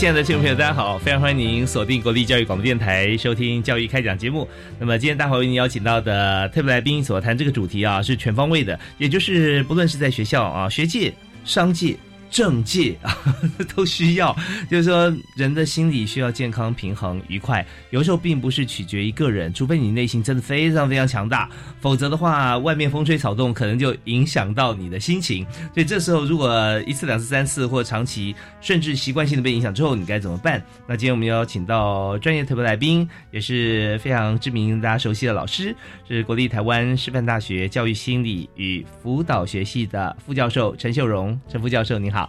亲爱的听众朋友，大家好！非常欢迎您锁定国立教育广播电台收听《教育开讲》节目。那么今天大华为您邀请到的特别来宾所谈这个主题啊，是全方位的，也就是不论是在学校啊、学界、商界。政界啊，都需要，就是说，人的心理需要健康、平衡、愉快。有时候并不是取决于个人，除非你内心真的非常非常强大，否则的话，外面风吹草动可能就影响到你的心情。所以这时候，如果一次、两次、三次或长期，甚至习惯性的被影响之后，你该怎么办？那今天我们邀请到专业特别来宾，也是非常知名、大家熟悉的老师，是国立台湾师范大学教育心理与辅导学系的副教授陈秀荣，陈副教授，你好。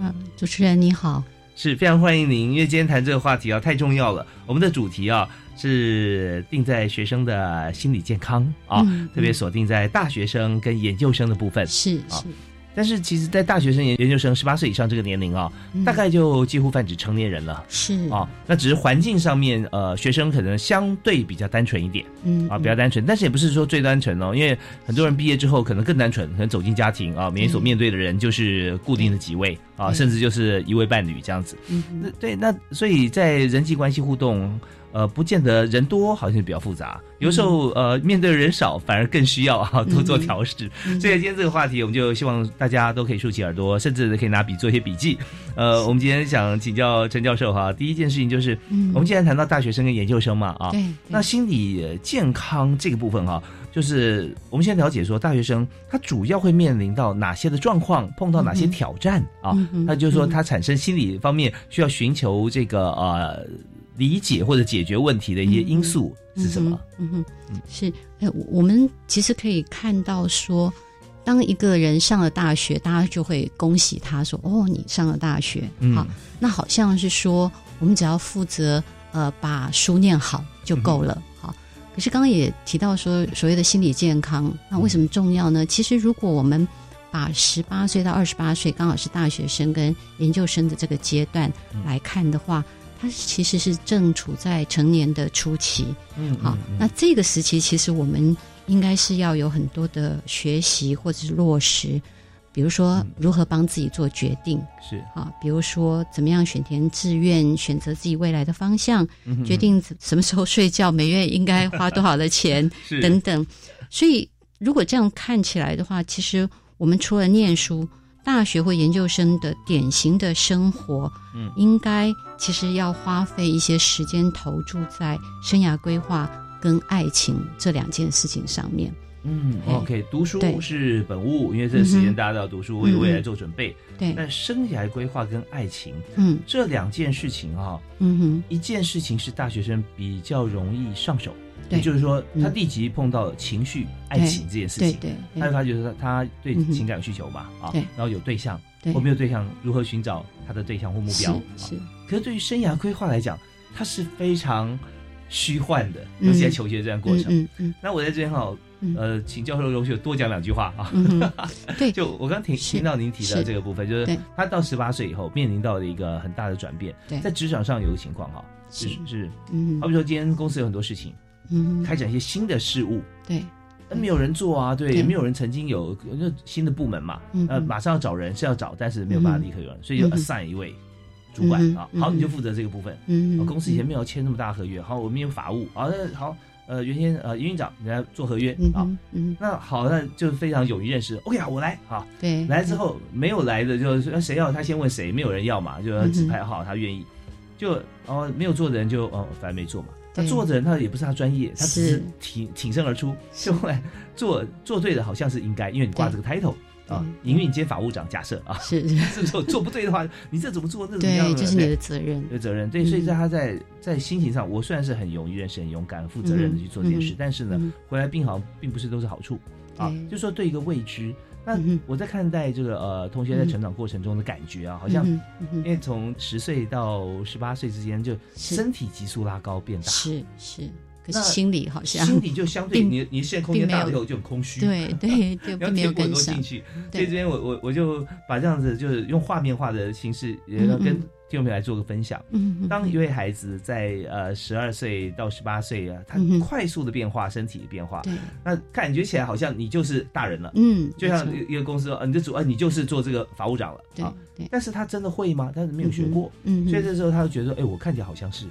嗯，主持人你好，是非常欢迎您，因为今天谈这个话题啊太重要了。我们的主题啊是定在学生的心理健康啊，特别锁定在大学生跟研究生的部分。是是。但是其实，在大学生、研研究生十八岁以上这个年龄啊，大概就几乎泛指成年人了。是啊，那只是环境上面，呃，学生可能相对比较单纯一点，嗯啊，比较单纯。但是也不是说最单纯哦，因为很多人毕业之后可能更单纯，可能走进家庭啊，每天所面对的人就是固定的几位啊，甚至就是一位伴侣这样子。嗯，那对，那所以在人际关系互动。呃，不见得人多，好像比较复杂。有时候，呃，面对人少，反而更需要啊 多做调试。所以今天这个话题，我们就希望大家都可以竖起耳朵，甚至可以拿笔做一些笔记。呃，我们今天想请教陈教授哈，第一件事情就是，我们既然谈到大学生跟研究生嘛，啊，那心理健康这个部分哈，就是我们先了解说，大学生他主要会面临到哪些的状况，碰到哪些挑战啊？那就是说，他产生心理方面需要寻求这个呃。理解或者解决问题的一些因素是什么？嗯哼，是，哎，我们其实可以看到说，当一个人上了大学，大家就会恭喜他说：“哦，你上了大学。”好，那好像是说，我们只要负责呃把书念好就够了。好，可是刚刚也提到说，所谓的心理健康，那为什么重要呢？其实如果我们把十八岁到二十八岁，刚好是大学生跟研究生的这个阶段来看的话。他其实是正处在成年的初期，嗯，好，那这个时期其实我们应该是要有很多的学习或者是落实，比如说如何帮自己做决定，是。啊，比如说怎么样选填志愿，选择自己未来的方向，决定什么时候睡觉，每月应该花多少的钱 等等。所以如果这样看起来的话，其实我们除了念书。大学或研究生的典型的生活，嗯，应该其实要花费一些时间投注在生涯规划跟爱情这两件事情上面。嗯，OK，读书是本物，因为这个时间大家都要读书，为未来做准备。对，但生涯规划跟爱情，嗯，这两件事情啊，嗯哼，一件事情是大学生比较容易上手。对，就是说，他立即碰到情绪、爱情这件事情，对，他就发觉说他对情感有需求嘛，啊，然后有对象，或没有对象，如何寻找他的对象或目标？是。可是对于生涯规划来讲，它是非常虚幻的，尤其在求学这段过程。那我在这边哈，呃，请教授容许多讲两句话啊。对，就我刚听听到您提到这个部分，就是他到十八岁以后面临到了一个很大的转变，在职场上有个情况哈，是是，嗯，好比说今天公司有很多事情。嗯，开展一些新的事物，对，那没有人做啊，对，也没有人曾经有就新的部门嘛，呃，马上要找人是要找，但是没有办法立刻有人，所以就 assign 一位主管啊，好，你就负责这个部分，嗯，公司以前没有签那么大合约，好，我们有法务，啊，那，好，呃，原先呃，营运长人家做合约啊，嗯，那好，那就非常勇于认识。OK 啊，我来啊，对，来之后没有来的，就是谁要他先问谁，没有人要嘛，就要指派好他愿意，就哦没有做的人就哦反正没做嘛。他做的人他也不是他专业，他只是挺挺身而出，就后来做做对的好像是应该，因为你挂这个 title。啊，营运兼法务长，假设啊，是 是做做不对的话，你这怎么做？那怎么样？对，就是你的责任，有责任。对，所以在他在在心情上，我虽然是很勇于认识、很勇敢、负责任的去做这件事，但是呢，回来病好像并不是都是好处啊。就说对一个未知，那我在看待这个呃同学在成长过程中的感觉啊，好像因为从十岁到十八岁之间，就身体急速拉高变大，是是。那心理好像心理就相对你你现在空间大了以后就很空虚，对对 对，要没有很多进去。所以这边我我我就把这样子就是用画面化的形式，也要跟听众朋友来做个分享。嗯，当一位孩子在呃十二岁到十八岁啊，他快速的变化，身体的变化，对，那感觉起来好像你就是大人了。嗯，就像一个公司说，你的主啊，你就是做这个法务长了。啊对，但是他真的会吗？但是没有学过。嗯，所以这时候他就觉得，哎，我看起来好像是。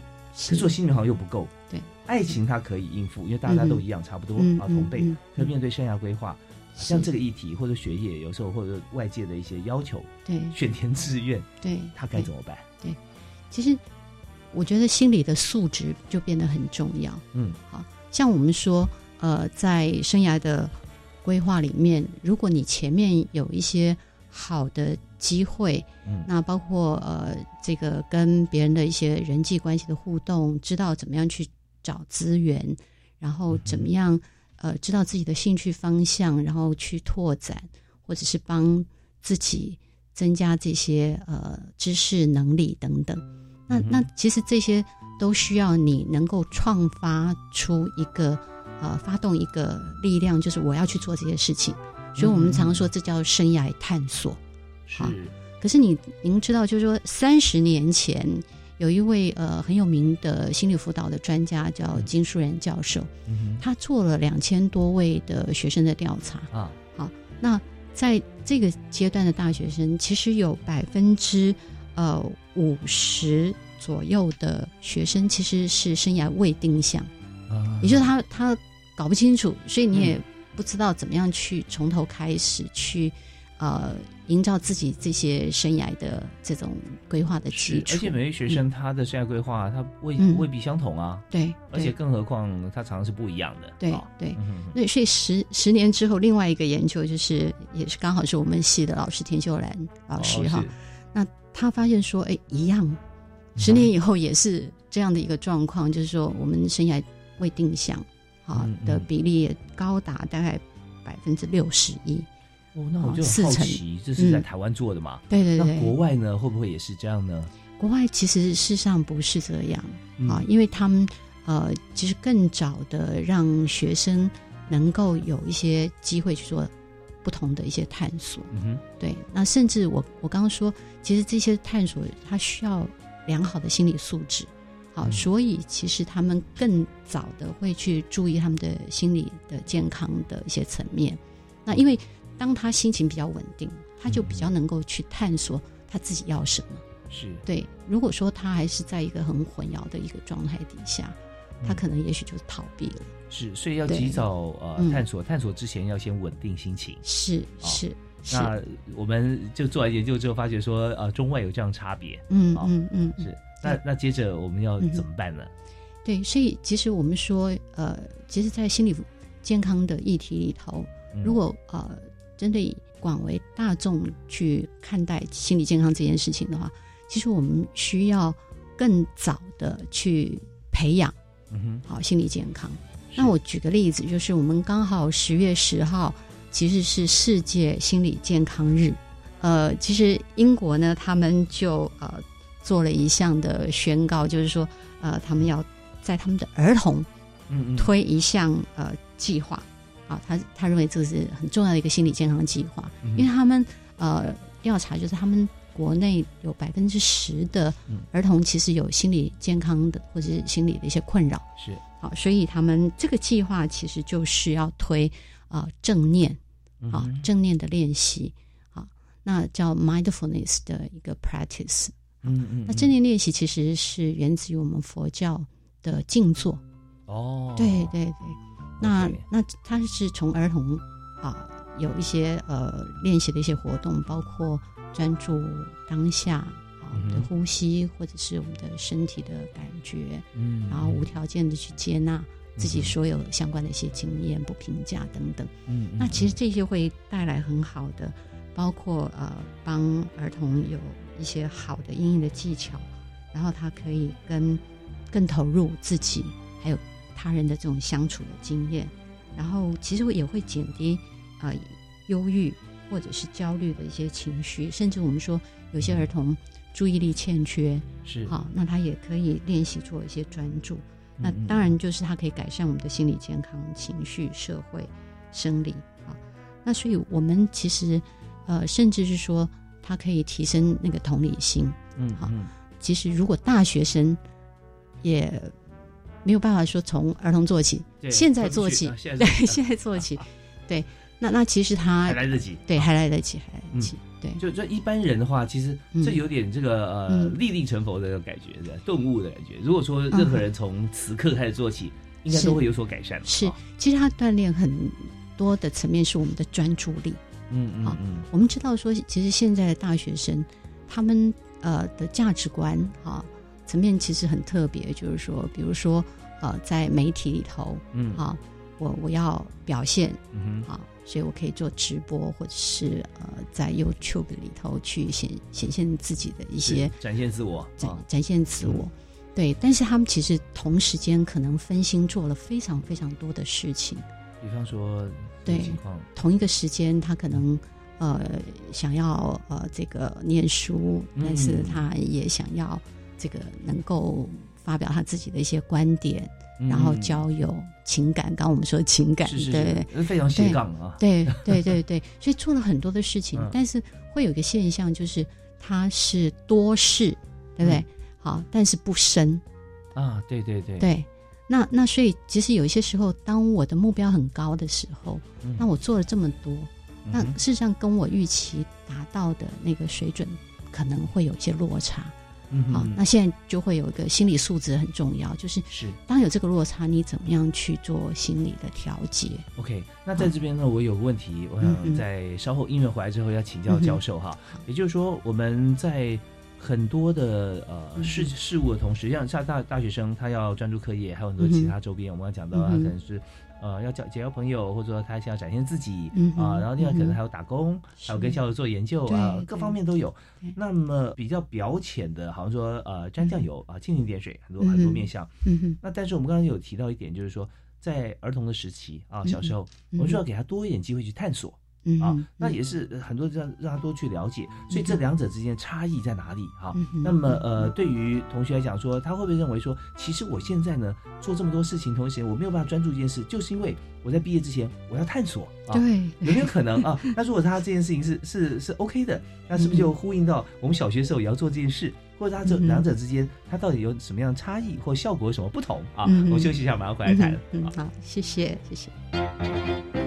可是我心里好像又不够，对，爱情他可以应付，因为大家都一样，差不多啊，同辈。可面对生涯规划，像这个议题或者学业，有时候或者外界的一些要求，对，选填志愿，对，他该怎么办？对，其实我觉得心理的素质就变得很重要。嗯，好像我们说，呃，在生涯的规划里面，如果你前面有一些好的。机会，嗯，那包括呃，这个跟别人的一些人际关系的互动，知道怎么样去找资源，然后怎么样呃，知道自己的兴趣方向，然后去拓展，或者是帮自己增加这些呃知识能力等等。那那其实这些都需要你能够创发出一个呃，发动一个力量，就是我要去做这些事情。所以我们常说这叫生涯探索。是，可是你您知道，就是说三十年前有一位呃很有名的心理辅导的专家叫金树仁教授，他做了两千多位的学生的调查。啊，好，那在这个阶段的大学生，其实有百分之呃五十左右的学生其实是生涯未定向，啊，也就是他他搞不清楚，所以你也不知道怎么样去从头开始去。呃，营造自己这些生涯的这种规划的基础，而且每位学生他的生涯规划他未未必相同啊。对，而且更何况他常常是不一样的。对对，那所以十十年之后，另外一个研究就是，也是刚好是我们系的老师田秀兰老师哈，那他发现说，哎，一样，十年以后也是这样的一个状况，就是说我们生涯未定向啊的比例也高达大概百分之六十一。哦，那我就好奇，这是在台湾做的嘛？对对对。那国外呢，会不会也是这样呢？国外其实事实上不是这样啊，因为他们呃，其实更早的让学生能够有一些机会去做不同的一些探索。嗯哼。对，那甚至我我刚刚说，其实这些探索它需要良好的心理素质，好，所以其实他们更早的会去注意他们的心理的健康的一些层面。那因为当他心情比较稳定，他就比较能够去探索他自己要什么。是对。如果说他还是在一个很混淆的一个状态底下，他可能也许就逃避了。是，所以要及早呃探索，探索之前要先稳定心情。是是。那我们就做完研究之后，发觉说呃中外有这样差别。嗯嗯嗯。是。那那接着我们要怎么办呢？对，所以其实我们说呃，其实，在心理健康的议题里头，如果呃。针对广为大众去看待心理健康这件事情的话，其实我们需要更早的去培养，嗯哼，好心理健康。那我举个例子，就是我们刚好十月十号其实是世界心理健康日，呃，其实英国呢，他们就呃做了一项的宣告，就是说，呃，他们要在他们的儿童，嗯嗯，推一项呃计划。啊，他他认为这是很重要的一个心理健康计划，因为他们呃调查就是他们国内有百分之十的儿童其实有心理健康的或者是心理的一些困扰，是。好，所以他们这个计划其实就是要推啊正念啊正念的练习啊，那叫 mindfulness 的一个 practice，嗯嗯，那正念练习其实是源自于我们佛教的静坐。哦，对对对，那那他是从儿童啊、有一些呃练习的一些活动，包括专注当下啊的呼吸，或者是我们的身体的感觉，嗯，然后无条件的去接纳自己所有相关的一些经验，不评价等等。嗯，嗯，那其实这些会带来很好的，包括呃帮儿童有一些好的应用的技巧，然后他可以跟更投入自己还有他人的这种相处的经验，然后其实也会减低呃忧郁或者是焦虑的一些情绪，甚至我们说有些儿童注意力欠缺，是好，那他也可以练习做一些专注。那当然就是它可以改善我们的心理健康、情绪、社会、生理啊。那所以我们其实呃，甚至是说它可以提升那个同理心。好嗯好其实如果大学生也没有办法说从儿童做起，对现在做起对，现在做起，对，那那其实他还来得及，对还来得及，还来得及，对，就就一般人的话，其实嗯。这有点这个呃嗯立地成佛的感觉，对吧顿悟的感觉。如果说任何人从此刻开始做起，应该都会有所改善。是啊，其实他锻炼很多的层面是我们的专注力。好嗯嗯。嗯，我们知道说，其实现在的大学生，他们呃的价值观哈、层面其实很特别，就是说，比如说呃在媒体里头嗯。啊、我我要表现嗯哼，啊，所以我可以做直播，或者是呃在 YouTube 里头去显显现自己的一些展现自我展啊，展现自我。对，但是他们其实同时间可能分心做了非常非常多的事情。比方说对，同一个时间，他可能呃想要呃这个念书，嗯。但是他也想要这个能够发表他自己的一些观点，然后嗯交友、情感。刚刚我们说情感，是是是，非常斜杠啊，对对对对，所以做了很多的事情，嗯。但是会有一个现象，就是他是多事，对不对？嗯。好，但是不深，啊，对对对，对。那那所以，其实有一些时候，当我的目标很高的时候，嗯。那我做了这么多，那事实上跟我预期达到的那个水准可能会有一些落差。好，嗯好那现在就会有一个心理素质很重要，就是是。当有这个落差，你怎么样去做心理的调节？OK，那在这边呢，我有个问题，我想在稍后音乐回来之后要请教教授哈。也就是说，我们在很多的呃嗯事事物的同时，像像大大学生他要专注课业，还有很多其他周边，我们要讲到他可能是。呃，要交结交朋友，或者说他想要展现自己啊，然后另外可能还有打工，还有跟校友做研究啊，对各方面都有。那么比较表浅的，好像说呃沾酱油啊，蜻蜓点水，很多嗯很多面相。嗯，那但是我们刚刚有提到一点，就是说在儿童的时期啊，嗯小时候，嗯我们需要给他多一点机会去探索啊嗯哼，那也是呃很多让让他多去了解，所以这两者之间差异在哪里啊嗯？哼那么呃，对于同学来讲说，他会不会认为说，其实我现在呢做这么多事情，同时我没有办法专注一件事，就是因为我在毕业之前我要探索啊。对，有没有可能啊？那如果他这件事情是是是 OK 的，那是不是就呼应到我们小学时候也要做这件事，或者他这两者之间它到底有什么样的差异或效果有什么不同啊？我们休息一下，马上回来谈。嗯，好，谢谢，谢谢。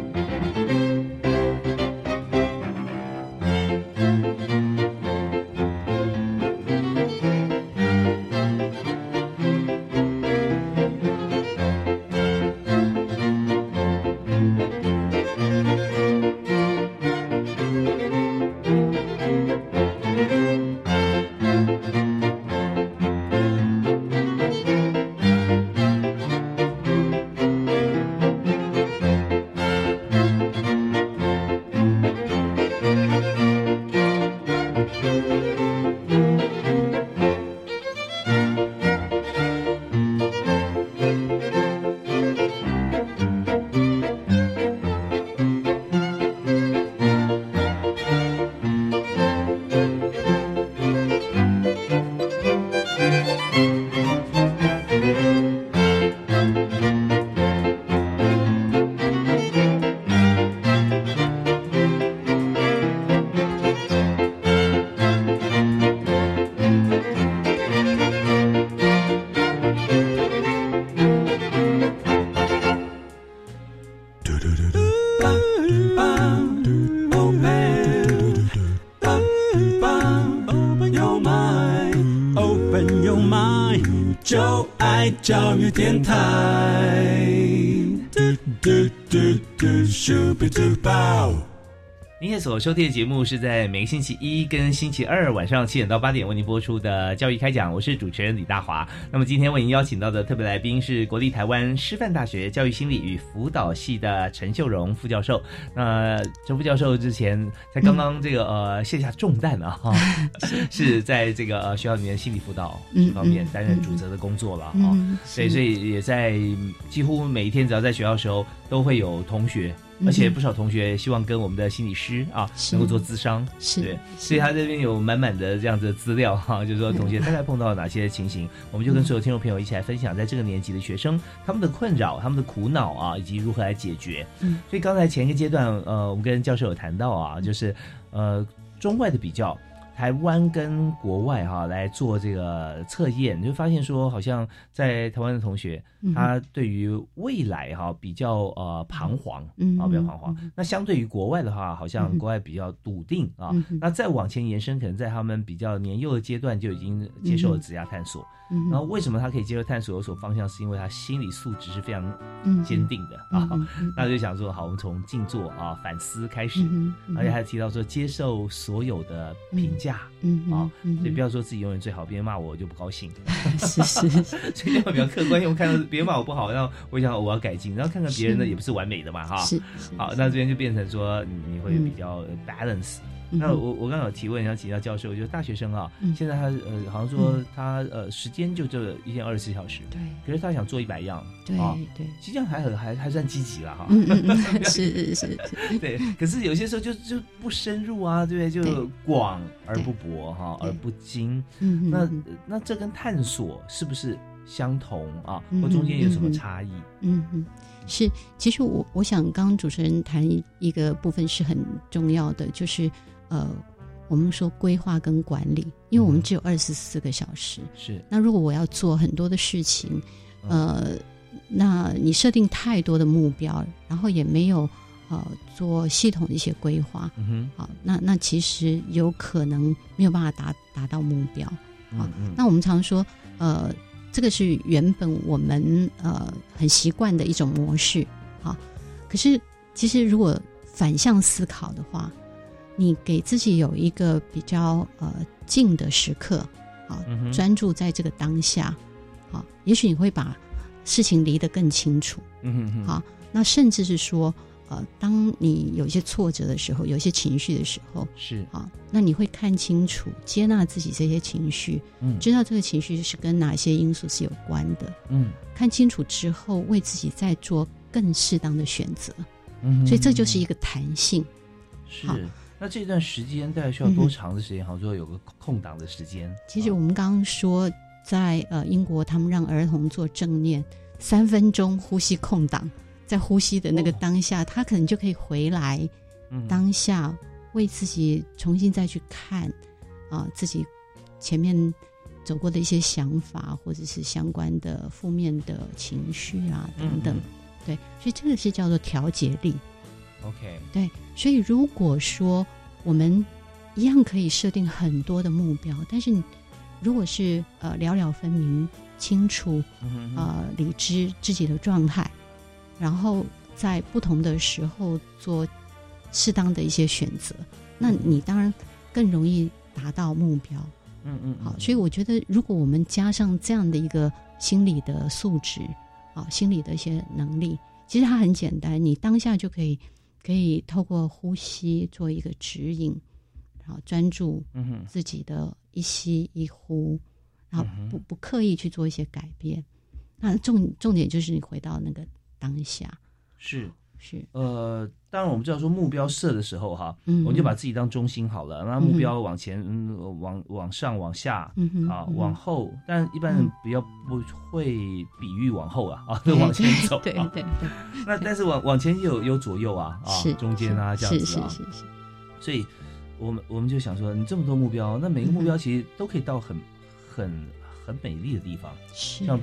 您现在所收听的节目是在每个星期一跟星期二晚上七点到八点为您播出的教育开讲，我是主持人李大华。那么今天为您邀请到的特别来宾是国立台湾师范大学教育心理与辅导系的陈秀荣副教授。那陈副教授之前才刚刚这个、呃卸下重担啊，哈、是在这个呃学校里面心理辅导这方面担任主责的工作了哈、嗯对，所以也在几乎每一天只要在学校的时候，都会有同学，而且不少同学希望跟我们的心理师啊是能够做咨商，是对，所以他这边有满满的这样子的资料哈，就是说同学大概碰到了哪些情形，我们就跟所有听众朋友一起来分享，在这个年级的学生他们的困扰、他们的苦恼啊，以及如何来解决。嗯，所以刚才前一个阶段，呃，我们跟教授有谈到啊，就是呃中外的比较。台湾跟国外哈、来做这个测验，你会发现说，好像在台湾的同学，嗯他对于未来哈、比较呃彷徨，嗯啊比较彷徨。那相对于国外的话，好像国外比较笃定啊。那再往前延伸，可能在他们比较年幼的阶段就已经接受了职业探索。嗯然后为什么他可以接受探索有所方向，是因为他心理素质是非常嗯坚定的啊。那就想说，好，我们从静坐啊反思开始，而且还提到说接受所有的评价。嗯啊，嗯所以不要说自己永远最好，别人骂我我就不高兴。是是是 所以要比较客观，因为我看到别人骂我不好，然后我想我要改进，然后看看别人的也不是完美的嘛，哈。好，那这边就变成说你你会比较呃 balance。嗯那我我刚刚有提问，想请教教授，就是大学生啊，嗯现在他呃好像说他呃时间就这一天二十四小时，对可是他想做一百样，对啊，对，其实这样还很还还算积极了哈。是是 是，对，可是有些时候就就不深入啊，对不对？就广而不博哈，而不精。嗯那嗯那这跟探索是不是相同啊？嗯或中间有什么差异？嗯嗯，是。其实我我想，刚刚主持人谈一一个部分是很重要的，就是呃，我们说规划跟管理，因为我们嗯只有二十四个小时。是那如果我要做很多的事情，嗯呃，那你设定太多的目标，然后也没有呃做系统的一些规划，嗯哼，好，那那其实有可能没有办法达达到目标。好嗯嗯，那我们常说，呃，这个是原本我们呃很习惯的一种模式，好，可是其实如果反向思考的话，你给自己有一个比较呃静的时刻，好嗯，专注在这个当下，好，也许你会把事情离得更清楚。嗯哼哼，好，那甚至是说，呃，当你有一些挫折的时候，有一些情绪的时候，是，啊，那你会看清楚，接纳自己这些情绪，嗯知道这个情绪是跟哪些因素是有关的。嗯看清楚之后，为自己再做更适当的选择。嗯哼，所以这就是一个弹性。是好。那这段时间大概需要多长的时间？好像说有个空档的时间。其实啊我们刚刚说，在呃英国，他们让儿童做正念，三分钟呼吸空档，在呼吸的那个哦当下，他可能就可以回来嗯当下，为自己重新再去看啊、自己前面走过的一些想法，或者是相关的负面的情绪啊等等。嗯对，所以这个是叫做调节力。OK，对，所以如果说我们一样可以设定很多的目标，但是你如果是呃了了分明、清楚呃理知自己的状态，然后在不同的时候做适当的一些选择，那你当然更容易达到目标。嗯嗯，好，所以我觉得，如果我们加上这样的一个心理的素质，啊，心理的一些能力，其实它很简单，你当下就可以可以透过呼吸做一个指引，然后专注自己的一吸一呼，然后不不刻意去做一些改变。那重重点就是你回到那个当下，是是。呃，当然我们知道说目标设的时候哈，嗯我们就把自己当中心好了，那目标往前、嗯、往往上往下。嗯哼。啊，嗯往后，但一般人嗯比较不会比喻往后啊，啊，就往前走、啊。对对对，那但是往往前有有左右啊，啊，中间啊这样子啊，是是是，所以我们我们就想说，你这么多目标，那每个目标其实都可以到很很很美丽的地方，是像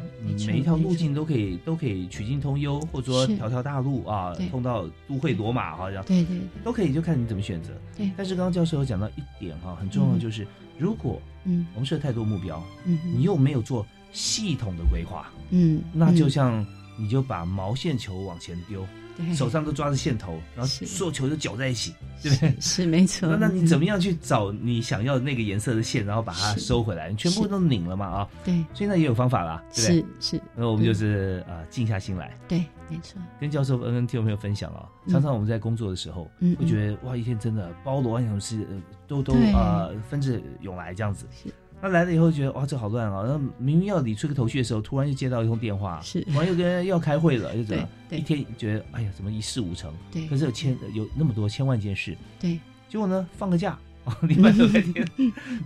每一条路径都可以都可以曲径通幽，或者说条条大路啊，通到都会罗马好像对对对。都可以，就看你怎么选择。对，但是刚刚教授有讲到一点哈，很重要的就是，如果嗯。我们设太多目标，嗯，你又没有做系统的规划。嗯，那就嗯。像你就把毛线球往前丢，对手上都抓着线头，然后是所有球都搅在一起，对不对？是没错。那那你怎么样？去找你想要的那个颜色的线，然后把它收回来？你全部都拧了嘛啊，对，所以那也有方法啦，对不对？是是，那我们就是啊静下心来，对，没错。跟教授、跟听众朋友分享啊。嗯常常我们在工作的时候，嗯会觉得哇，一天真的包罗万象是呃都都对呃纷至涌来这样子是。那来了以后觉得哇，这好乱啊！那明明要理出个头绪的时候，突然又接到一通电话，是突然又跟人要开会了，又怎么？一天觉得哎呀，怎么一事无成？对可是有千有那么多千万件事，对，结果呢，放个假，哦 礼拜六、那天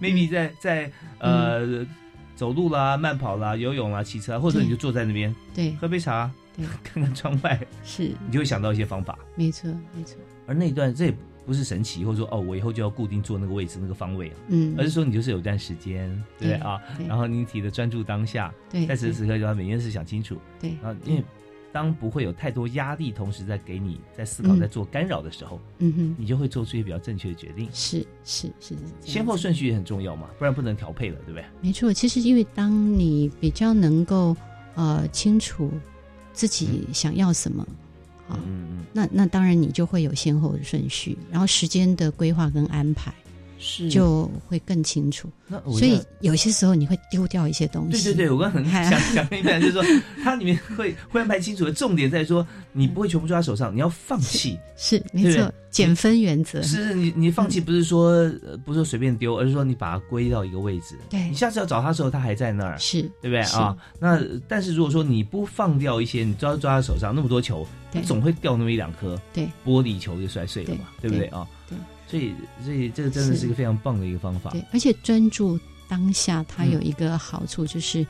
，maybe 在在呃走路啦、慢跑啦、游泳啦、骑车啊，或者你就坐在那边对喝杯茶，对，看看窗外，是你就会想到一些方法。没错没错。而那一段这也不是神奇，或者说哦，我以后就要固定坐那个位置、那个方位啊，嗯，而是说你就是有一段时间，对不对对啊？然后你提的专注当下，对在此时此刻就要每件事想清楚。对啊，因为当不会有太多压力，同时在给你在思考、嗯。在做干扰的时候，嗯哼，你就会做出一些比较正确的决定。是是是，是先后子顺序也很重要嘛，不然不能调配了，对不对？没错，其实因为当你比较能够呃清楚自己想要什么，啊、嗯嗯，那那当然你就会有先后的顺序，然后时间的规划跟安排是就会更清楚。那我所以有些时候你会丢掉一些东西。对对对，我刚刚很 哎想想跟你分享，就是说它里面会会安排清楚的重点在说，你不会全部抓在手上，你要放弃。是没错，减分原则。是你你放弃不是说呃不是说随便丢，而是说你把它归到一个位置。对你下次要找它的时候，它还在那儿。是，对不对是啊？那但是如果说你不放掉一些，你抓抓在手上那么多球，它对总会掉那么一两颗，对玻璃球就摔碎了嘛，对对不对啊？对所以所以这个真的是一个非常棒的一个方法。对，而且专注当下，它嗯有一个好处就是，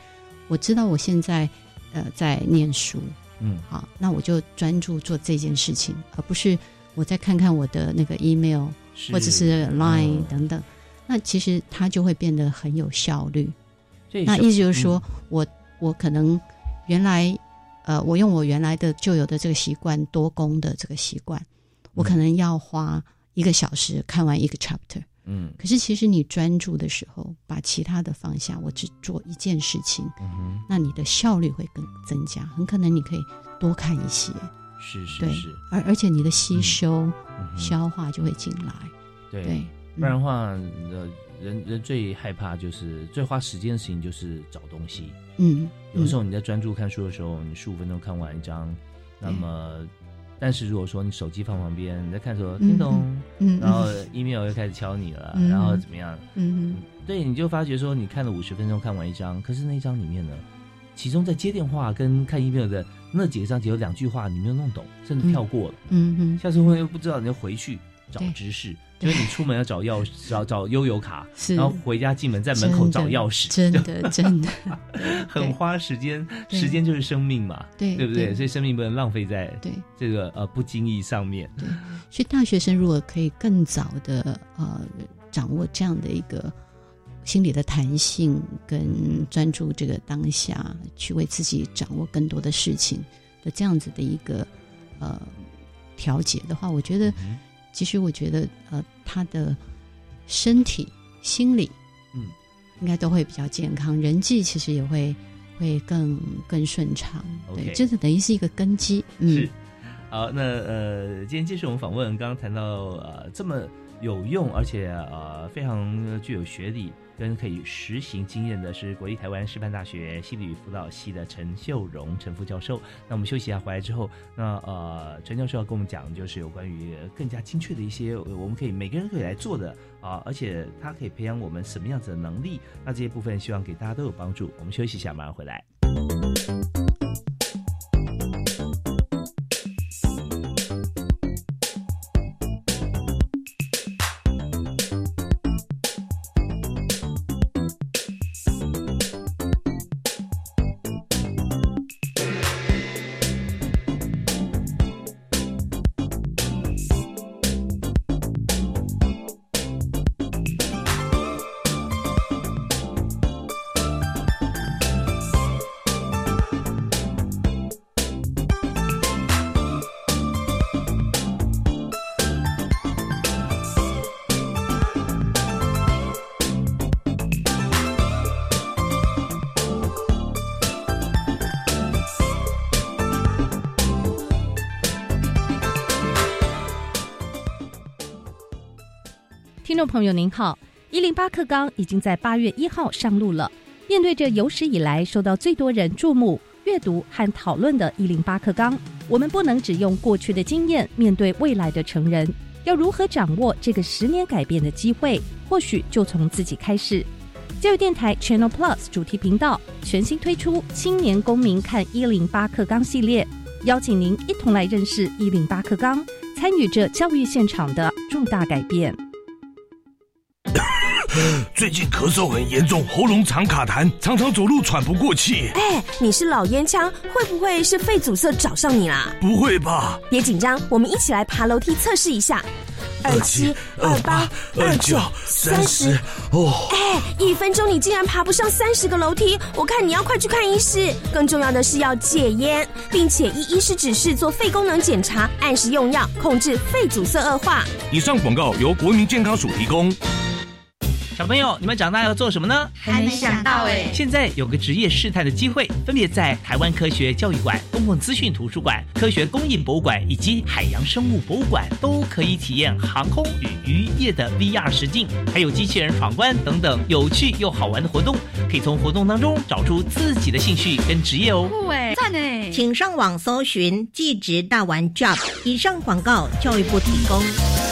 我知道我现在呃在念书，嗯好，那我就专注做这件事情，而不是我再看看我的那个 email 或者是 Line 嗯等等。那其实它就会变得很有效率。那意思就是说，嗯我我可能原来呃，我用我原来的旧有的这个习惯，多工的这个习惯，我可能要花一个小时看完一个 chapter。嗯。可是其实你专注的时候，把其他的放下，我只做一件事情，那你的效率会更增加，很可能你可以多看一些，是是是，而而且你的吸收、嗯。消化就会进来，对对，不然的话，呃，人人最害怕就是最花时间的事情就是找东西。嗯，有的时候候你在专注看书的时候，你十五分钟看完一章，那么，但是如果说你手机放旁边，你在看的时候，嗯叮咚，嗯，然后 email 又开始敲你了，嗯。然后怎么样？嗯对，你就发觉说你看了五十分钟看完一章，可是那一章里面呢，其中在接电话跟看 email 的那几个章节有两句话你没有弄懂，甚至跳过了。嗯哼。下次会又不知道，你就回去找知识，就是你出门要找钥匙，找找悠游卡，是。然后回家进门在门口找钥匙，真的 真的很花时间，对。时间就是生命嘛，对对不对？对。所以生命不能浪费在对。这个呃不经意上面。所以大学生如果可以更早的呃掌握这样的一个心理的弹性，跟专注这个当下，去为自己掌握更多的事情的这样子的一个呃调节的话，我觉得嗯其实我觉得呃他的身体、心理，嗯，应该都会比较健康，人际其实也会会更更顺畅。对，这是等于是一个根基。嗯是，好，那呃，今天继续我们访问，刚刚谈到呃这么有用，而且呃非常具有学历跟可以实行经验的是国立台湾师范大学心理与辅导系的陈秀荣陈副教授。那我们休息一下，回来之后，那呃陈教授要跟我们讲，就是有关于更加精确的一些我们可以每个人可以来做的啊、而且它可以培养我们什么样子的能力。那这些部分希望给大家都有帮助。我们休息一下，马上回来。众朋友您好，一零八课纲已经在八月一号上路了。面对着有史以来受到最多人注目、阅读和讨论的“一零八课纲”，我们不能只用过去的经验面对未来的成人，要如何掌握这个十年改变的机会？或许就从自己开始。教育电台 Channel Plus 主题频道全新推出“青年公民看一零八课纲”系列，邀请您一同来认识一零八课纲，参与这教育现场的重大改变。最近咳嗽很严重，喉咙常卡痰，常常走路喘不过气。哎，你是老烟枪，会不会是肺阻塞找上你啦？不会吧？别紧张，我们一起来爬楼梯测试一下。二七、二八、二九、三十。哦，哎，一分钟你竟然爬不上三十个楼梯，我看你要快去看医师。更重要的是要戒烟，并且依医师指示做肺功能检查，按时用药，控制肺阻塞恶化。以上广告由国民健康署提供。小朋友，你们长大要做什么呢？还没想到哎。现在有个职业试探的机会，分别在台湾科学教育馆、公共资讯图书馆、科学工艺博物馆以及海洋生物博物馆，都可以体验航空与渔业的 VR 实境，还有机器人闯关等等有趣又好玩的活动。可以从活动当中找出自己的兴趣跟职业哦。酷哎，赞哎！请上网搜寻“技职大玩 Job”。以上广告，教育部提供。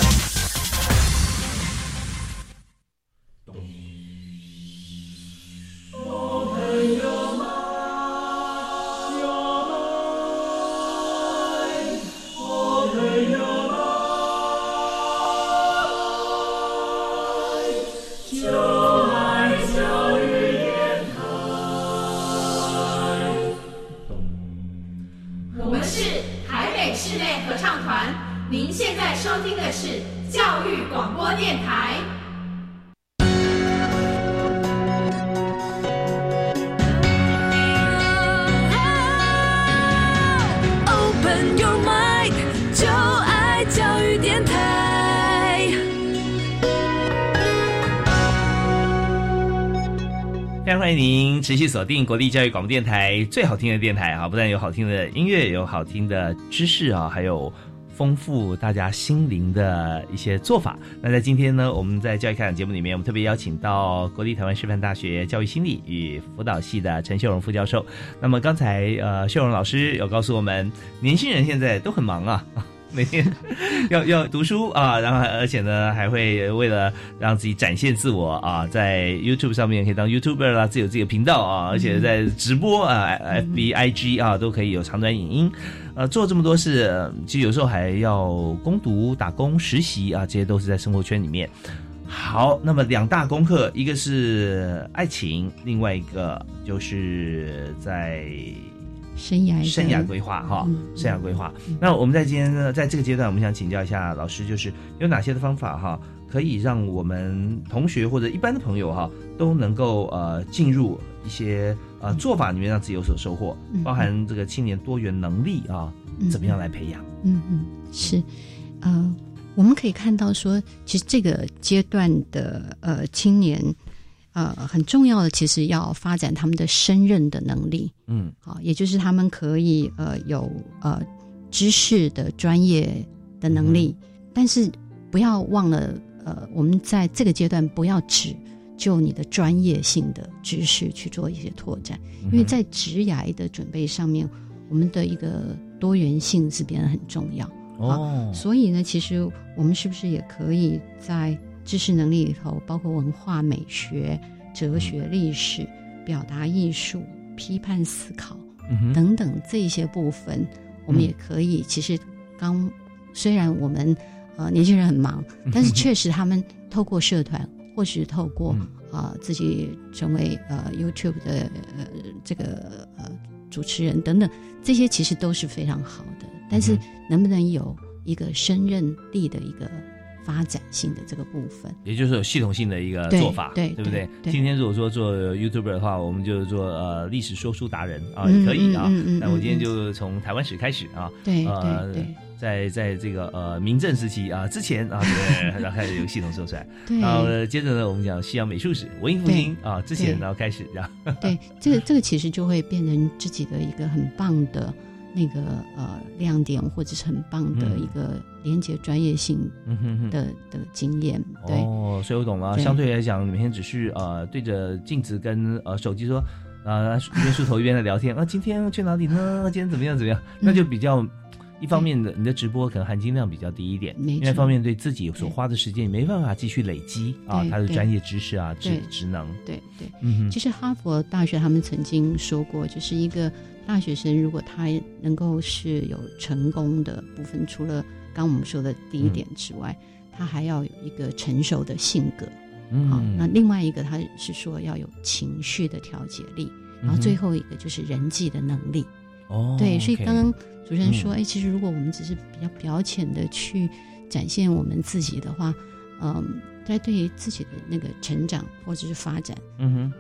持续锁定国立教育广播电台最好听的电台啊！不但有好听的音乐，有好听的知识啊，还有丰富大家心灵的一些做法。那在今天呢，我们在教育开讲节目里面，我们特别邀请到国立台湾师范大学教育心理与辅导系的陈秀荣副教授。那么刚才呃，秀荣老师有告诉我们，年轻人现在都很忙啊。每天要要读书啊，然后而且呢，还会为了让自己展现自我啊，在 YouTube 上面可以当 YouTuber 啦，自己有自己的频道啊，而且在直播啊、FB、IG 啊都可以有长短影音，呃，做这么多事，其实有时候还要攻读、打工、实习啊，这些都是在生活圈里面。好，那么两大功课，一个是爱情，另外一个就是在。生涯生涯规划哈，嗯生涯规划。那我们在今天呢，在这个阶段，我们想请教一下老师，就是有哪些的方法哈，可以让我们同学或者一般的朋友哈，都能够呃进入一些呃做法里面，让自己有所收获，嗯包含这个青年多元能力啊，怎么样来培养？嗯嗯，是，呃，我们可以看到说，其实这个阶段的呃青年，呃，很重要的其实要发展他们的胜任的能力，嗯，好，也就是他们可以呃有呃知识的专业的能力，但是不要忘了，呃，我们在这个阶段不要只就你的专业性的知识去做一些拓展，因为在职涯的准备上面，我们的一个多元性是变得很重要。哦，所以呢，其实我们是不是也可以在知识能力里头，包括文化美学、哲学、历史、表达艺术、批判思考嗯哼。等等这些部分，我们也可以。其实刚虽然我们呃年轻人很忙，但是确实他们透过社团，或是透过啊、呃自己成为呃 YouTube 的呃这个呃主持人等等，这些其实都是非常好的。但是能不能有一个胜任力的一个发展性的这个部分？也就是有系统性的一个做法，对对不对？对今天如果说做 YouTuber 的话，我们就做呃历史说书达人啊，嗯也可以啊。那我今天嗯就从台湾史开始啊，对呃对对。在在这个呃明政时期啊之前啊，对，然后开始有系统说出来，对。然后呢接着呢我们讲西洋美术史、文艺复兴啊之前，然后开始这样，对，这个这个其实就会变成自己的一个很棒的那个呃亮点，或者是很棒的嗯一个连接专业性的的经验。对，哦，所以我懂了。对相对来讲，每天只是呃对着镜子跟呃手机说，啊一边梳头一边在聊天啊，今天去哪里呢？今天怎么样怎么样？那就比较。一方面的，你的直播可能含金量比较低一点；，另外一方面，对自己所花的时间也没办法继续累积啊，他的专业知识啊、职职能。对对，嗯其实哈佛大学他们曾经说过，就是一个大学生如果他能够是有成功的部分，除了刚刚我们说的第一点之外，他还要有一个成熟的性格。嗯。好，那另外一个他是说要有情绪的调节力，然后最后一个就是人际的能力。哦，对，所以刚刚主持人说，嗯。哎、其实如果我们只是比较表浅的去展现我们自己的话，嗯，在对于自己的那个成长或者是发展，嗯哼，啊，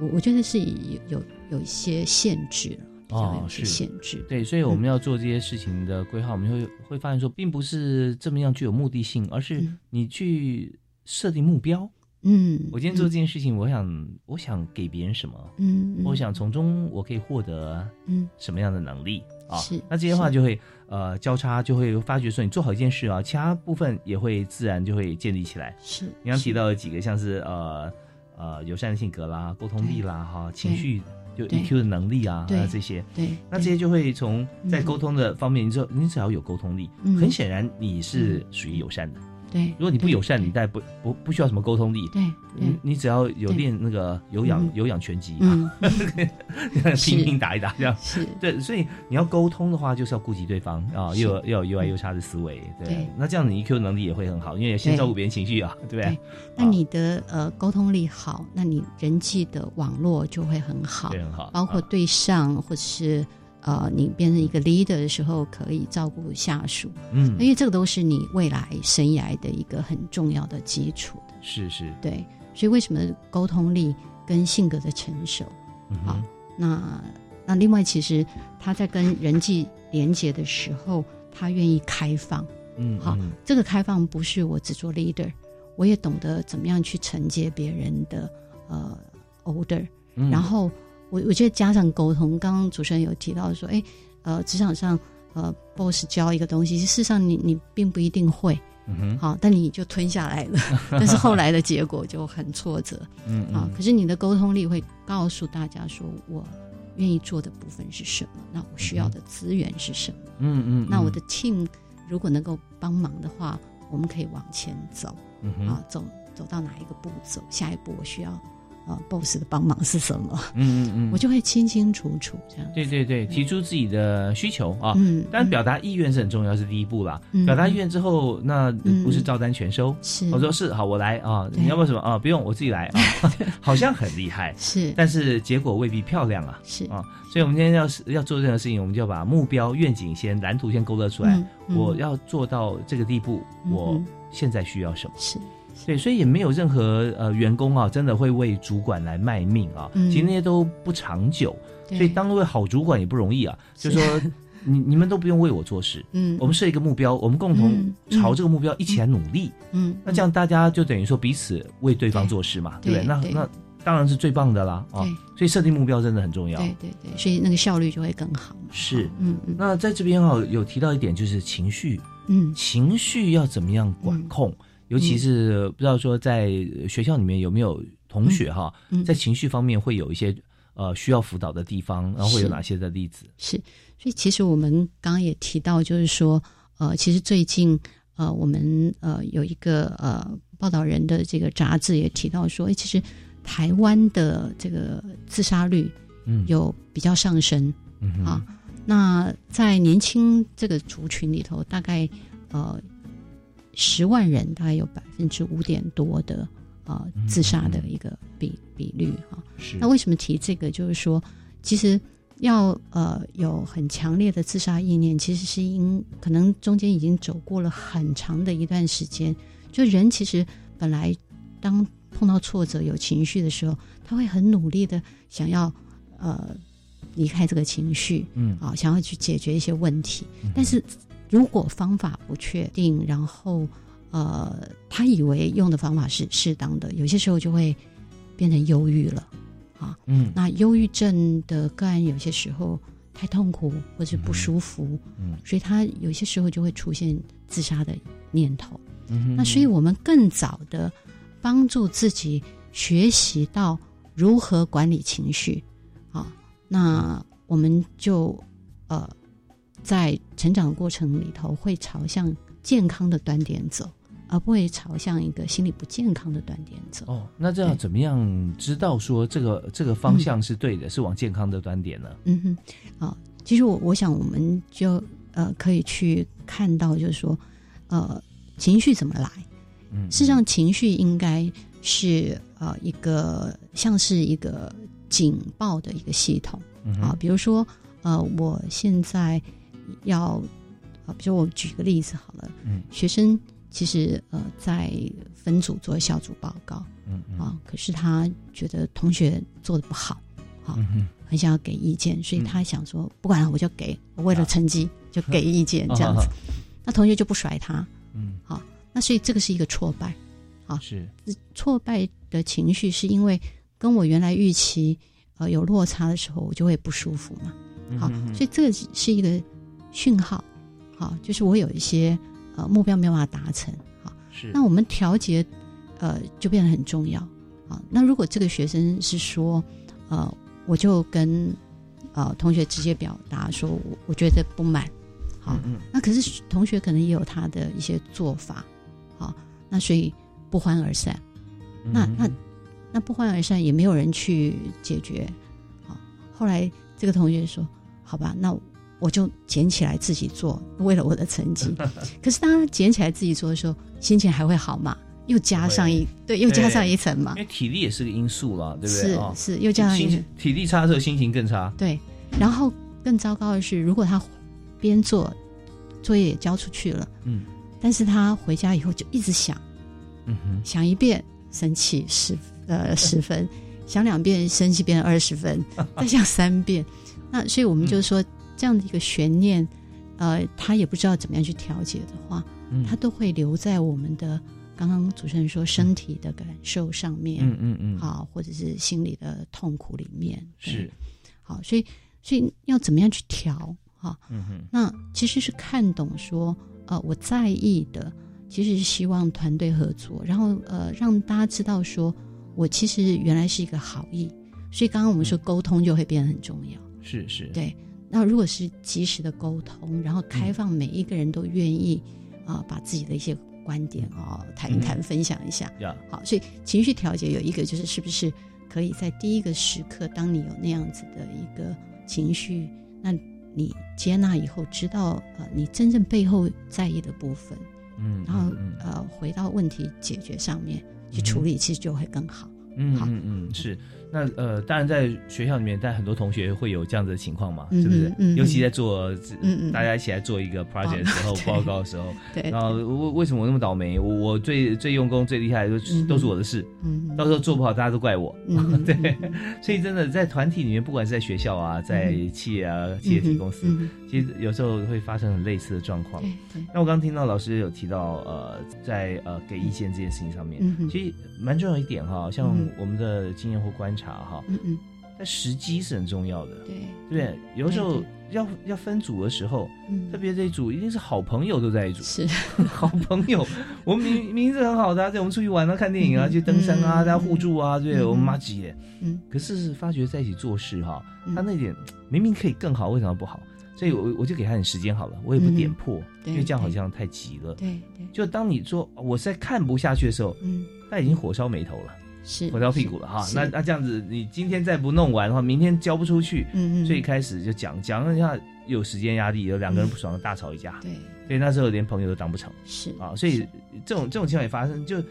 我我觉得是有有有一些限制了，哦，是限制。对，所以我们要做这些事情的规划，我们会会发现说，并不是这么样具有目的性，而是你去设定目标。嗯，我今天做这件事情，我想，我想给别人什么？嗯，嗯我想从中我可以获得嗯什么样的能力啊？是那这些话就会呃交叉，就会发觉说，你做好一件事啊，其他部分也会自然就会建立起来。是你刚提到的几个，像是呃呃友善的性格啦、沟通力啦、哈情绪就 EQ 的能力啊，这些，对那这些就会从在沟通的方面，你只要你只要有沟通力，嗯。很显然你是属于友善的。对，如果你不友善，你大概不不不需要什么沟通力。对你你只要有练那个有氧嗯有氧拳击，嗯。拼拼打一打这样。是。对，所以你要沟通的话，就是要顾及对方啊，是。又有又有优爱优差的思维。对。对，那这样你 EQ 能力也会很好，因为先照顾别人情绪啊，对。不对对？那你的呃沟通力好，那你人际的网络就会很好，对很好包括对上或者是呃你变成一个 leader 的时候，可以照顾下属，嗯。因为这个都是你未来生涯的一个很重要的基础的。是是，对，所以为什么沟通力跟性格的成熟？好那那另外，其实他在跟人际连接的时候，他愿意开放。嗯，好，嗯。这个开放不是我只做 leader，我也懂得怎么样去承接别人的呃 order，、嗯。然后我我觉得加上沟通，刚刚主持人有提到说，哎，呃，职场上呃 boss 教一个东西，事实上你你并不一定会。嗯哼，好，但你就吞下来了，但是后来的结果就很挫折。嗯嗯啊，可是你的沟通力会告诉大家说，我愿意做的部分是什么，那我需要的资源是什么。嗯嗯，嗯那我的 team 如果能够帮忙的话，我们可以往前走，嗯哼啊，走走到哪一个步骤，下一步我需要呃 boss 的帮忙是什么，嗯嗯嗯 我就会清清楚楚这样。对对对，提出自己的需求啊，嗯当然表达意愿是很重要，是第一步啦。嗯表达意愿之后，那嗯不是照单全收。是我说是好，我来啊，你要不要什么啊？不用，我自己来啊 好像很厉害，是但是结果未必漂亮啊。是啊，所以我们今天要是要做任何事情，我们就要把目标、愿景先蓝图先勾勒出来嗯。嗯我要做到这个地步，嗯我嗯现在需要什么？是对，所以也没有任何呃员工啊，真的会为主管来卖命啊，嗯其实那些都不长久。所以当一位好主管也不容易啊，就说你你们都不用为我做事，嗯我们设一个目标，我们共同嗯朝这个目标一起来努力。嗯，那这样大家就等于说彼此为对方做事嘛，对不对？那那当然是最棒的啦啊！所以设定目标真的很重要。对对对，所以那个效率就会更好。是，嗯嗯那在这边哈、有提到一点就是情绪，嗯情绪要怎么样管控？尤其是不知道说在学校里面有没有同学哈、在情绪方面会有一些呃需要辅导的地方，然后会有哪些的例子？是，所以其实我们刚刚也提到，就是说，呃，其实最近呃，我们呃有一个呃报道人的这个杂志也提到说，哎，其实台湾的这个自杀率嗯。有比较上升、嗯哼。啊。那在年轻这个族群里头，大概呃十万人，大概有百分之五点多的呃自杀的一个比比率哈、是那为什么提这个？就是说，其实要呃有很强烈的自杀意念，其实是因可能中间已经走过了很长的一段时间。就人其实本来当碰到挫折、有情绪的时候，他会很努力的想要呃离开这个情绪，嗯啊，想要去解决一些问题。但是如果方法不确定，然后呃他以为用的方法是适当的，有些时候就会变成忧郁了。啊，嗯那忧郁症的个案有些时候太痛苦或者不舒服，嗯，所以他有些时候就会出现自杀的念头。嗯那所以我们更早的帮助自己学习到如何管理情绪，啊，那我们就呃在成长过程里头会朝向健康的端点走，而不会朝向一个心理不健康的端点走。哦，那这样怎么样知道说这个这个方向是对的，是往健康的端点呢？嗯哼，啊，其实我我想我们就呃可以去看到，就是说呃情绪怎么来。嗯，事实上，情绪应该是呃一个像是一个警报的一个系统、啊，比如说呃，我现在要啊，比如我举个例子好了，嗯，学生其实呃在分组做小组报告，嗯嗯。啊，可是他觉得同学做的不好，啊，嗯很想要给意见，所以他想说，不管了，我就给，我为了成绩就给意见这样子，那同学就不甩他，嗯，好，那所以这个是一个挫败，啊，是。挫败的情绪是因为跟我原来预期呃有落差的时候，我就会不舒服嘛，好，所以这个是一个讯号，好，就是我有一些呃目标没有办法达成，好，是。那我们调节呃就变得很重要啊。那如果这个学生是说呃，我就跟呃同学直接表达说我我觉得不满，好，嗯那可是同学可能也有他的一些做法，好，那所以不欢而散。嗯那那那不欢而散也没有人去解决，好，后来这个同学说，好吧，那我就捡起来自己做，为了我的成绩。可是当他捡起来自己做的时候，心情还会好嘛？又加上一对，又加上一层嘛因。为体力也是个因素啦，对不对？是哦是又加上一心层体力差的时候心情更差。对，然后更糟糕的是，如果他边做作业也交出去了，嗯但是他回家以后就一直想，嗯哼，想一遍生气十呃十分，想两遍生气变成二十分，再想三遍。那所以我们就说这样的一个悬念，呃，他也不知道怎么样去调节的话，嗯。他都会留在我们的刚刚主持人说身体的感受上面，嗯嗯嗯。好，或者是心理的痛苦里面，是，好，所以所以要怎么样去调哈？嗯哼，那其实是看懂说，呃，我在意的其实是希望团队合作，然后呃，让大家知道说我其实原来是一个好意，所以刚刚我们说沟通就会变得很重要。是是，对，那如果是及时的沟通，然后开放每一个人都愿意啊、把自己的一些观点哦、谈一谈、嗯分享一下。呀好，所以情绪调节有一个就是是不是可以在第一个时刻，当你有那样子的一个情绪，那你接纳以后，知道呃你真正背后在意的部分，嗯，然后嗯呃回到问题解决上面去处理，其实就会更好。好嗯嗯嗯是。那呃，当然在学校里面，但很多同学会有这样子的情况嘛，嗯是不是？尤其在做，大家一起来做一个 project 的时候，报告的时候，对。然后为为什么我那么倒霉？我我最最用功、最厉害，都是嗯都是我的事，嗯到时候做不好，大家都怪我。嗯对，所以真的在团体里面，不管是在学校啊，在企业啊、企业体公司，嗯其实有时候会发生很类似的状况。那我刚刚听到老师有提到，呃，在呃给意见这件事情上面，嗯其实蛮重要一点哈，像嗯我们的经验或观察哈，嗯嗯，但时机是很重要的，对对不对？有的时候要要分组的时候，嗯。特别这一组一定是好朋友都在一组，是。好朋友，我们明明明是很好的、啊，对，我们出去玩啊、看电影啊、嗯去登山啊，嗯大家互助啊，对，嗯我们妈几耶。嗯。可是发觉在一起做事哈，嗯。他那点明明可以更好，为什么不好？所以我我就给他点时间好了，我也不点破，对因为这样好像太急了。对对，就当你说我在看不下去的时候，嗯，他已经火烧眉头了，是火烧屁股了哈。那那这样子，你今天再不弄完的话，明天交不出去，嗯嗯所以一开始就讲讲一下，有时间压力，有两个人不爽，大吵一架。对，所以那时候连朋友都当不成。是啊，所以这种这种情况也发生，就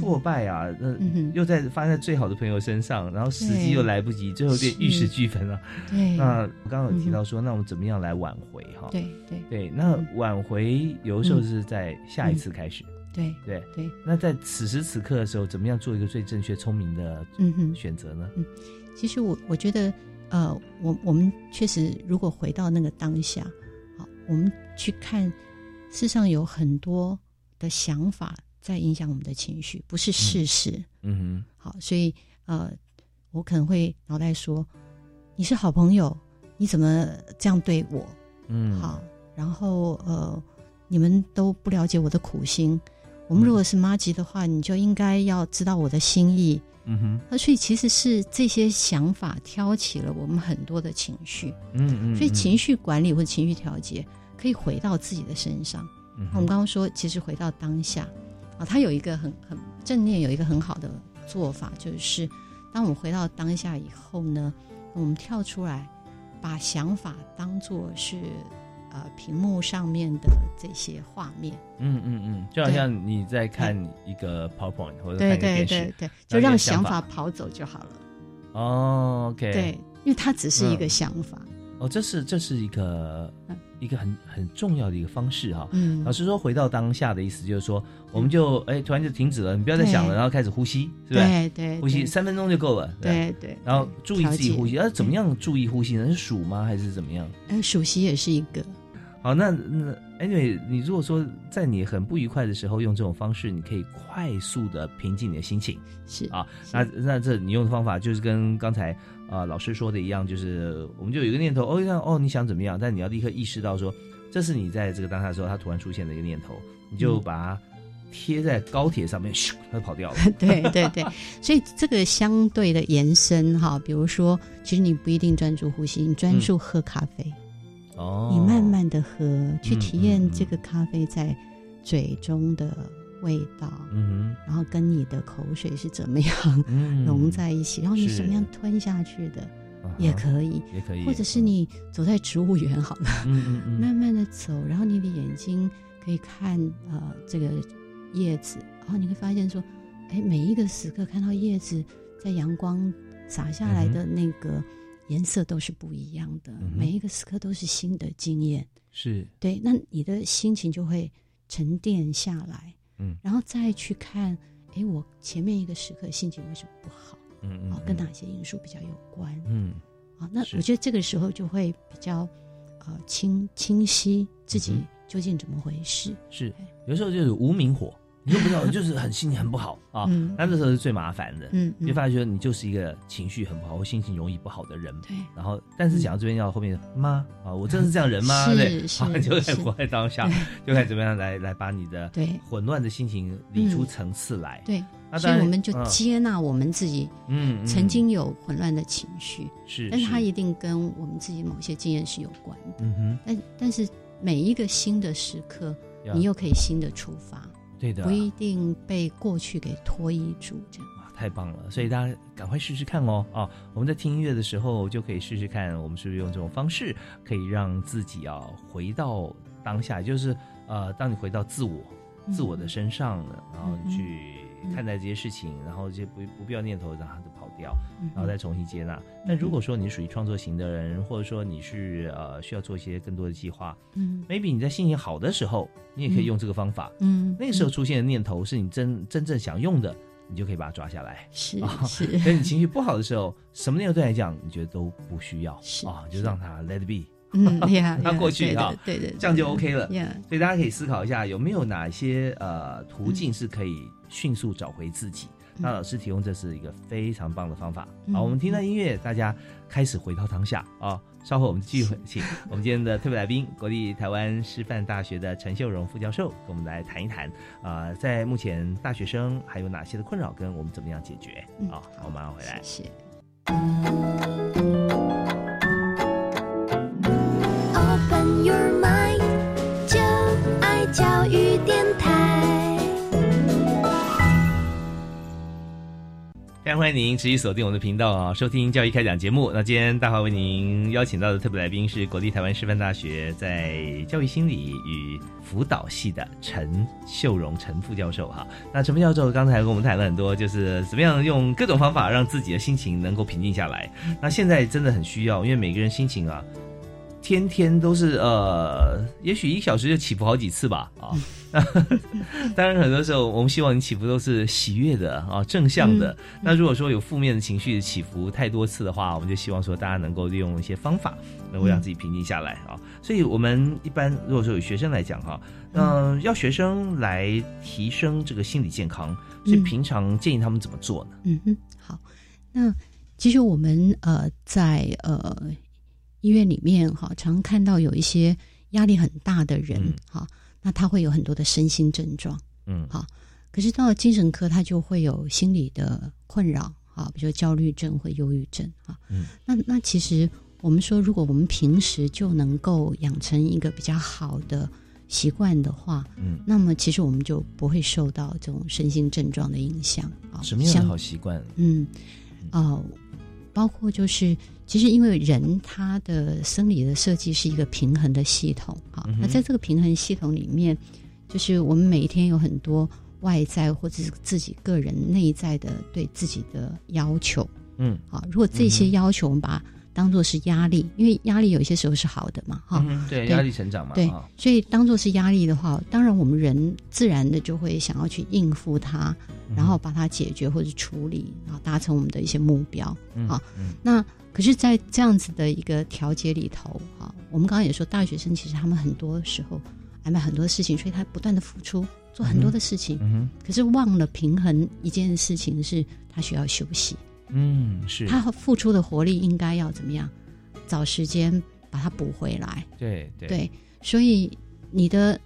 挫败啊，呃嗯又在发生在最好的朋友身上，然后时机又来不及，最后变玉石俱焚了。对 那我刚刚有提到说，那我们怎么样来挽回哈？对对对，那挽回有的时候是在下一次开始。对对对，那在此时此刻的时候，怎么样做一个最正确、聪明的嗯哼选择呢？嗯，其实我我觉得，呃，我我们确实如果回到那个当下，好，我们去看，世上有很多的想法在影响我们的情绪，不是事实。嗯哼，好，所以呃，我可能会脑袋说，你是好朋友，你怎么这样对我？嗯，好，然后呃，你们都不了解我的苦心。我们如果是妈吉的话，你就应该要知道我的心意。嗯哼，那所以其实是这些想法挑起了我们很多的情绪。嗯嗯，所以情绪管理或者情绪调节可以回到自己的身上。嗯我们刚刚说，其实回到当下啊，它有一个很很正念，有一个很好的做法，就是当我们回到当下以后呢，我们跳出来，把想法当做是呃屏幕上面的这些画面。嗯嗯嗯，就好像你在看一个 PowerPoint 或者看对对对对，就让想法跑走就好了。哦，OK，对，因为它只是一个嗯想法。哦，这是这是一个一个很很重要的一个方式哈。嗯老师说回到当下的意思就是说，我们就哎突然就停止了，你不要再想了，然后开始呼吸，是吧？对对呼吸对三分钟就够了。对对然后注意自己呼吸，啊，怎么样注意呼吸呢？是数吗？还是怎么样？呃，数息也是一个。好，那那 anyway，你如果说在你很不愉快的时候用这种方式，你可以快速的平静你的心情。是啊，那那这你用的方法就是跟刚才呃老师说的一样，就是我们就有一个念头，哦，看哦你想怎么样，但你要立刻意识到说，这是你在这个当下的时候，它突然出现的一个念头，你就嗯把它贴在高铁上面，咻，它就跑掉了。对对对，所以这个相对的延伸哈，比如说，其实你不一定专注呼吸，你专注喝咖啡，哦，你慢慢的喝，去嗯体验这个咖啡在嘴中的味道，嗯然后跟你的口水是怎么样 嗯。融在一起，然后你是怎么样吞下去的也可以，也可以或者是你走在植物园好了，嗯嗯嗯。慢慢的走，然后你的眼睛可以看呃这个叶子，然后你会发现说，哎，每一个时刻看到叶子在阳光洒下来的那个颜色都是不一样的，嗯每一个时刻都是新的经验。是。对，那你的心情就会沉淀下来，嗯。然后再去看，哎，我前面一个时刻心情为什么不好？嗯嗯啊，跟哪些因素比较有关？嗯。啊，那我觉得这个时候就会比较呃清清晰自己嗯究竟怎么回事。是，有时候就是无名火，你都不知道，就是很心情很不好 啊。嗯。那这时候是最麻烦的，嗯嗯。就发觉你就是一个情绪很不好或心情容易不好的人。对，然后但是讲到这边要后面妈啊，我真的是这样人吗？是对，是好，就开始是。活在当下，就该怎么样来来把你的对。混乱的心情理出嗯层次来。对，所以我们就嗯。接纳我们自己，嗯嗯。曾经有混乱的情绪，是但是它一定跟我们自己某些经验是有关的。嗯哼，但但是每一个新的时刻，你又可以新的出发，对的不一定被过去给拖依住，这样。太棒了，所以大家赶快试试看哦啊！我们在听音乐的时候就可以试试看，我们是不是用这种方式可以让自己啊回到当下，就是呃，当你回到自我、嗯自我的身上了，然后嗯去看待这些事情，然后这些不不必要念头让它掉，嗯然后再重新接纳。但如果说你是属于创作型的人，或者说你是呃需要做一些更多的计划嗯，maybe 你在心情好的时候，你也可以嗯用这个方法。嗯那个时候出现的念头是你真真正想用的，你就可以把它抓下来。是啊是等你情绪不好的时候，什么念头对你来讲，你觉得都不需要是啊，就让它 let it be，嗯呀 它过去啊，对对对这样就 OK 了。呀所以大家可以思考一下，有没有哪些呃途径是可以迅速找回自己？那老师提供这是一个非常棒的方法。嗯好，我们听到音乐，大家开始回到当下啊。稍后我们继续 请我们今天的特别来宾，国立台湾师范大学的陈秀荣副教授，跟我们来谈一谈啊、在目前大学生还有哪些的困扰，跟我们怎么样解决？好，我们马上回来。谢谢。Open your mind，就爱教育欢迎您持续锁定我们的频道啊，收听教育开讲节目。那今天大华为您邀请到的特别来宾是国立台湾师范大学在教育心理与辅导系的陈秀荣陈副教授哈。那陈副教授刚才跟我们谈了很多，就是怎么样用各种方法让自己的心情能够平静下来。那现在真的很需要，因为每个人心情啊，天天都是呃，也许一小时就起伏好几次吧啊。当然，很多时候我们希望你起伏都是喜悦的啊，正向的。那如果说有负面的情绪起伏太多次的话，我们就希望说大家能够利用一些方法，能够让自己平静下来啊。所以我们一般如果说有学生来讲哈，嗯、要学生来提升这个心理健康，所以嗯平常建议他们怎么做呢？嗯哼，好。那其实我们呃在呃医院里面哈，常看到有一些压力很大的人嗯哈，那他会有很多的身心症状，嗯好，可是到了精神科，他就会有心理的困扰啊，比如说焦虑症或忧郁症啊。嗯，那那其实我们说，如果我们平时就能够养成一个比较好的习惯的话，嗯，那么其实我们就不会受到这种身心症状的影响啊。什么样的好习惯？嗯，哦、包括就是，其实因为人他的生理的设计是一个平衡的系统啊，嗯那在这个平衡系统里面，就是我们每一天有很多外在或者是自己个人内在的对自己的要求，嗯，好，如果这些要求我们把它当做是压力，因为压力有一些时候是好的嘛，哈、对压力成长嘛对啊，所以当做是压力的话，当然我们人自然的就会想要去应付它，嗯然后把它解决或者处理，然后达成我们的一些目标嗯啊。嗯。那可是，在这样子的一个调节里头哈，我们刚刚也说，大学生其实他们很多时候安排很多事情，所以他不断的付出，做很多的事情，可是忘了平衡一件事情是他需要休息。嗯是，他付出的活力应该要怎么样？找时间把它补回来。对对对，所以你的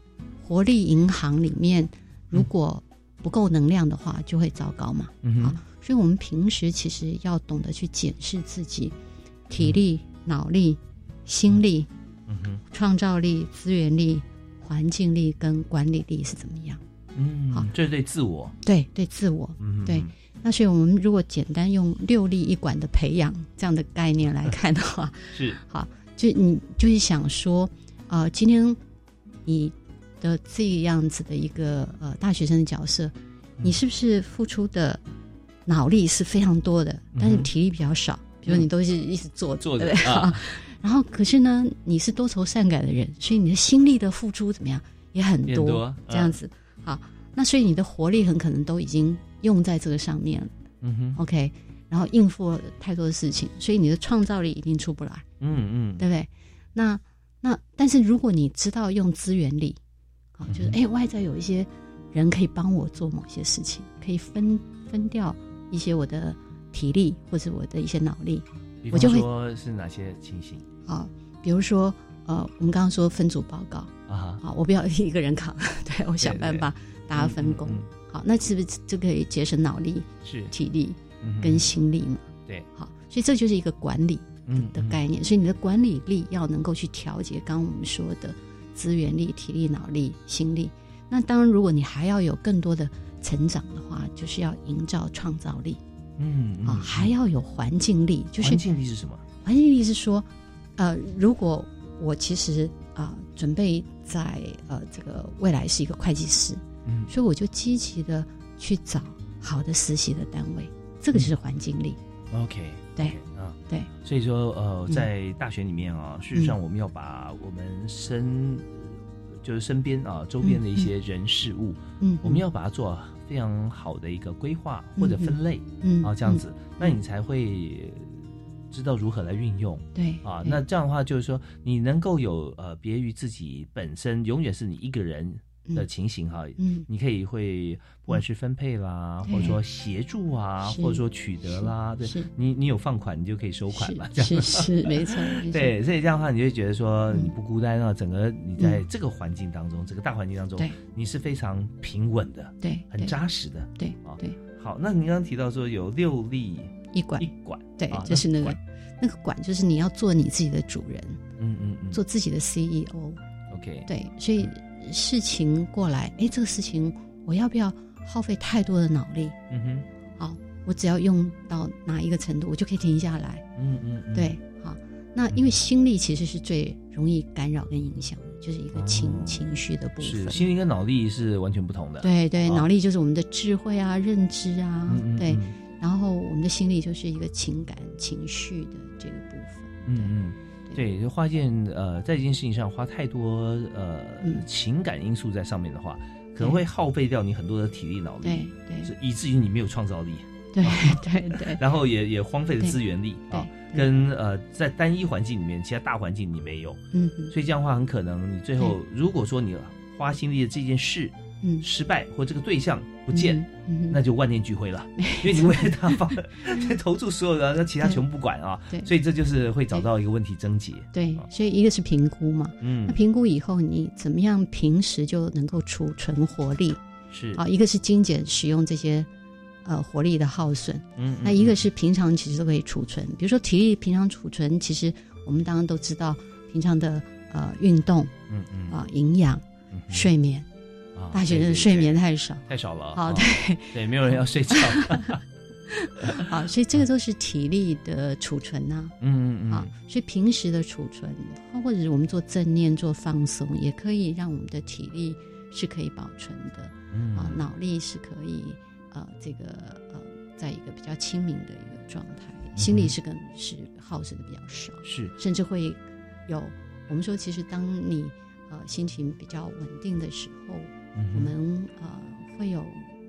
活力银行里面如果不够能量的话，就会糟糕嘛。嗯哼啊，所以我们平时其实要懂得去检视自己体力、脑力、心力、嗯哼创造力、资源力、环境力跟管理力是怎么样。嗯，好这是对自我，对对，自我，嗯哼对。那所以我们如果简单用六力一管的培养这样的概念来看的话，是。好，就你就是想说，呃，今天你的这样子的一个呃大学生的角色，你是不是付出的脑力是非常多的，但是体力比较少？比如你都是一直坐坐着对不对？啊。然后可是呢，你是多愁善感的人，所以你的心力的付出怎么样也很多，也很多这样子。好，那所以你的活力很可能都已经用在这个上面了。嗯哼 OK，然后应付太多的事情，所以你的创造力一定出不来。嗯嗯，对不对？那那但是如果你知道用资源力，啊，就是哎、外在有一些人可以帮我做某些事情，可以分分掉一些我的体力或者我的一些脑力，我就会说是哪些情形啊，比如说呃，我们刚刚说分组报告啊？啊，我不要一个人扛，对我想办法大家分工。好，那是不是就可以节省脑力、是体力嗯跟心力嘛？对，好，所以这就是一个管理嗯的概念。所以你的管理力要能够去调节刚刚我们说的资源力、体力、脑力、心力。那当然，如果你还要有更多的成长的话，就是要营造创造力嗯啊，还要有环境力。就是环境力是什么？环境力是说，呃，如果我其实啊、准备在呃这个未来是一个会计师，嗯，所以我就积极的去找好的实习的单位，这个就是环境力。OK，对啊，对，所以说呃，嗯在大学里面啊，事实上我们要把我们身就是身边啊周边的一些人事物，嗯我们要把它做非常好的一个规划或者分类，嗯啊，这样子，那你才会知道如何来运用。对啊，那这样的话就是说，你能够有呃别于自己本身永远是你一个人的情形哈，嗯。你可以会不管是分配啦，对或者说协助啊，或者说取得啦，对你你有放款，你就可以收款嘛，这样是是没错 对，所以这样的话，你会觉得说嗯。你不孤单啊，整个你在这个环境当中，这个大环境当中对，你是非常平稳的，对很扎实的，对啊对。好，那您刚刚提到说有六粒一管一管，对啊，就是那个管那个管，就是你要做你自己的主人，嗯嗯嗯，做自己的 CEO。OK，对，所以事情过来，哎，这个事情我要不要耗费太多的脑力？嗯哼，好，我只要用到哪一个程度，我就可以停下来。嗯嗯嗯，对，好，那因为心力其实是最容易干扰跟影响的，就是一个情、情绪的部分是分。心灵跟脑力是完全不同的，对对，啊脑力就是我们的智慧啊、认知啊，嗯嗯对嗯，然后我们的心力就是一个情感、情绪的这个部分。嗯嗯。对，就花一件呃，在这件事情上花太多呃、嗯。情感因素在上面的话，可能会耗费掉你很多的体力脑力，对对。以至于你没有创造力，对对对，然后也也荒废了资源力啊，跟呃在单一环境里面，其他大环境你没有，嗯嗯。所以这样的话，很可能你最后如果说你花心力的这件事嗯。失败或这个对象不见，那就万念俱灰了，因为你为了他放 投注所有的，那其他全部不管啊，对。所以这就是会找到一个问题症结。对，所以一个是评估嘛，嗯。那评估以后你怎么样平时就能够储存活力？是。啊，一个是精简使用这些呃活力的耗损，嗯那一个是平常其实都可以储存，比如说体力平常储存，其实我们当然都知道，平常的呃运动，嗯嗯。啊营养、睡眠，啊大学生睡眠太少，太少了，好啊对。对，没有人要睡觉，好，所以这个都是体力的储存呐、嗯嗯嗯。啊，所以平时的储存，或者是我们做正念、做放松，也可以让我们的体力是可以保存的，嗯。啊，脑力是可以呃这个呃在一个比较清明的一个状态，心理是更是耗损的比较少，是。甚至会有我们说，其实当你呃心情比较稳定的时候，嗯我们呃会有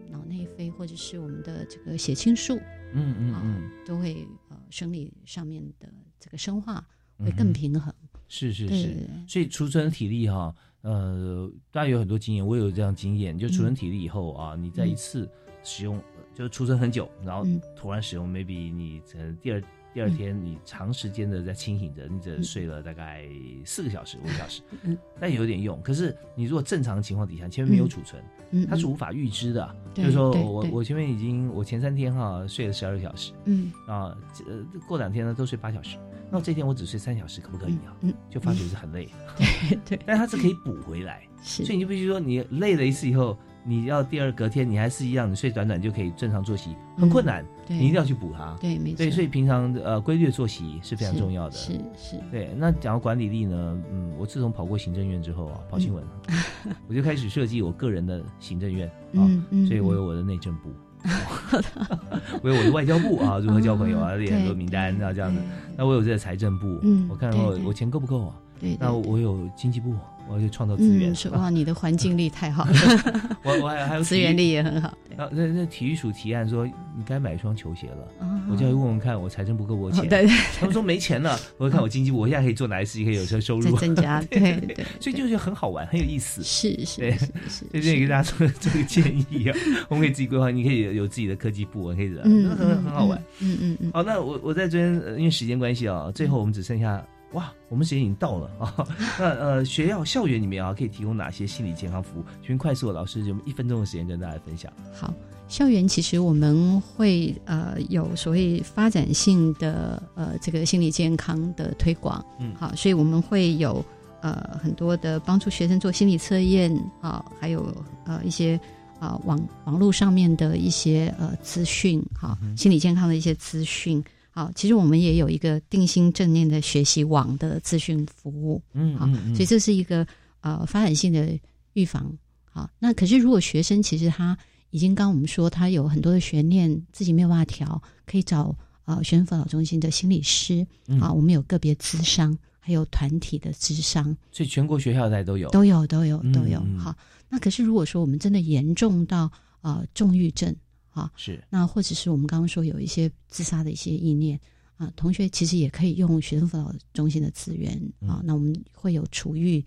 脑内啡或者是我们的这个血清素，嗯嗯啊嗯，都会呃生理上面的这个生化会更平衡。是是是。所以储存体力哈，呃，大家有很多经验，我有这样经验，就储存体力以后啊，你在一次使用，就储存很久，然后嗯。突然使用，maybe 你可能第二第二天你长时间的在清醒着，你只睡了大概四个小时、五个小时，嗯，但有点用。可是你如果正常情况底下，前面没有储存，嗯它是无法预知的。对。就是说我我前面已经我前三天哈睡了十二个小时，嗯。啊，这呃过两天呢都睡八小时，那我这天我只睡三小时，可不可以啊？嗯，就发觉是很累，对对，但它是可以补回来，是。所以你就必须说你累了一次以后，你要第二隔天你还是一样，你睡短短就可以正常作息，很困难，对你一定要去补它。对没错对，所以平常呃规律的作息是非常重要的。是是对。那讲到管理力呢，嗯，我自从跑过行政院之后啊，跑新闻，我就开始设计我个人的行政院啊所以我有我的内政部。我有我的外交部啊，如何交朋友啊，列很多名单啊，这样子。那我有这个财政部，嗯我看我我钱够不够啊？对对那我有经济部，我要去创造资源嗯，。是 哇，你的环境力太好了，我我还还有资源力也很好。啊，那那体育署提案说你该买一双球鞋了，哦我就要问问看我财政部够不够钱。哦对对 他们说没钱了，我就看我经济部，我现在可以做哪些事情可以有些收入增加对对所以就觉得很好玩，很有意思。是是，是是所以这里给大家做这个建议啊，我们可以自己规划，你可以有有自己的科技部，可以的，嗯很很好玩。嗯嗯嗯。好，那我我在这边，呃因为时间关系啊，最后我们只剩下哇，我们时间已经到了啊。那呃，学校校园里面啊，可以提供哪些心理健康服务？请问快速的老师，有没有一分钟的时间跟大家分享？好，校园其实我们会呃有所谓发展性的呃这个心理健康的推广，嗯好，所以我们会有呃很多的帮助学生做心理测验啊，还有呃一些啊网网络上面的一些呃资讯，好，心理健康的一些资讯。好，其实我们也有一个定心正念的学习网的资讯服务，好嗯嗯。嗯所以这是一个呃发展性的预防。好，那可是如果学生其实他已经刚我们说他有很多的悬念，自己没有办法调，可以找呃学生辅导中心的心理师、嗯。啊，我们有个别咨商，还有团体的咨商，所以全国学校在都有，都有都有嗯都有。嗯。好，那可是如果说我们真的严重到呃重郁症啊，是。那或者是我们刚刚说有一些自杀的一些意念啊，同学其实也可以用学生辅导中心的资源啊，嗯。那我们会有处遇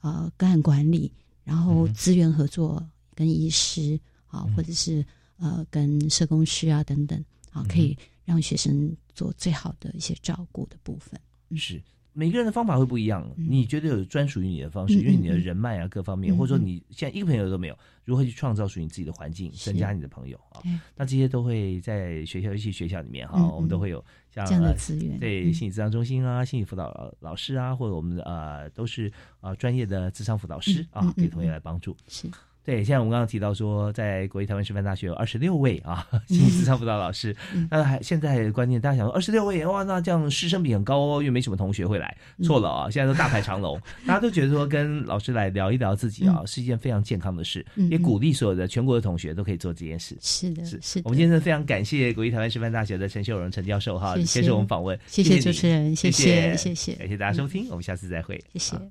呃个案管理，然嗯后资源合作跟医师啊，或者是呃跟社工师啊等等啊，可嗯以让学生做最好的一些照顾的部分。是每个人的方法会不一样，你觉得有专属于你的方式，嗯因为你的人脉啊各方面，嗯或者说你现在一个朋友都没有，如何去创造属于你自己的环境，增加你的朋友啊？那这些都会在学校，尤其学校里面哈，我们都会有像这样的呃资源。心理咨商中心啊、心理辅导老老师啊，或者我们的呃都是啊专业的智商辅导师啊给同学来帮助。是对，现在我们刚刚提到说，在国立台湾师范大学有二十六位啊 心理咨商辅导老师，嗯那还现在的观念，大家想说二十六位哇，那这样师生比很高哦，又没什么同学会来，嗯错了啊，现在都大排长龙，大家都觉得说跟老师来聊一聊自己啊，是一件非常健康的事，嗯也鼓励所有的全国的同学都可以做这件事。是的，是。我们今天非常感谢国立台湾师范大学的陈秀荣陈教授哈，接受我们访问，谢谢主持人谢谢谢谢谢感谢大家收听，我们下次再会，谢谢好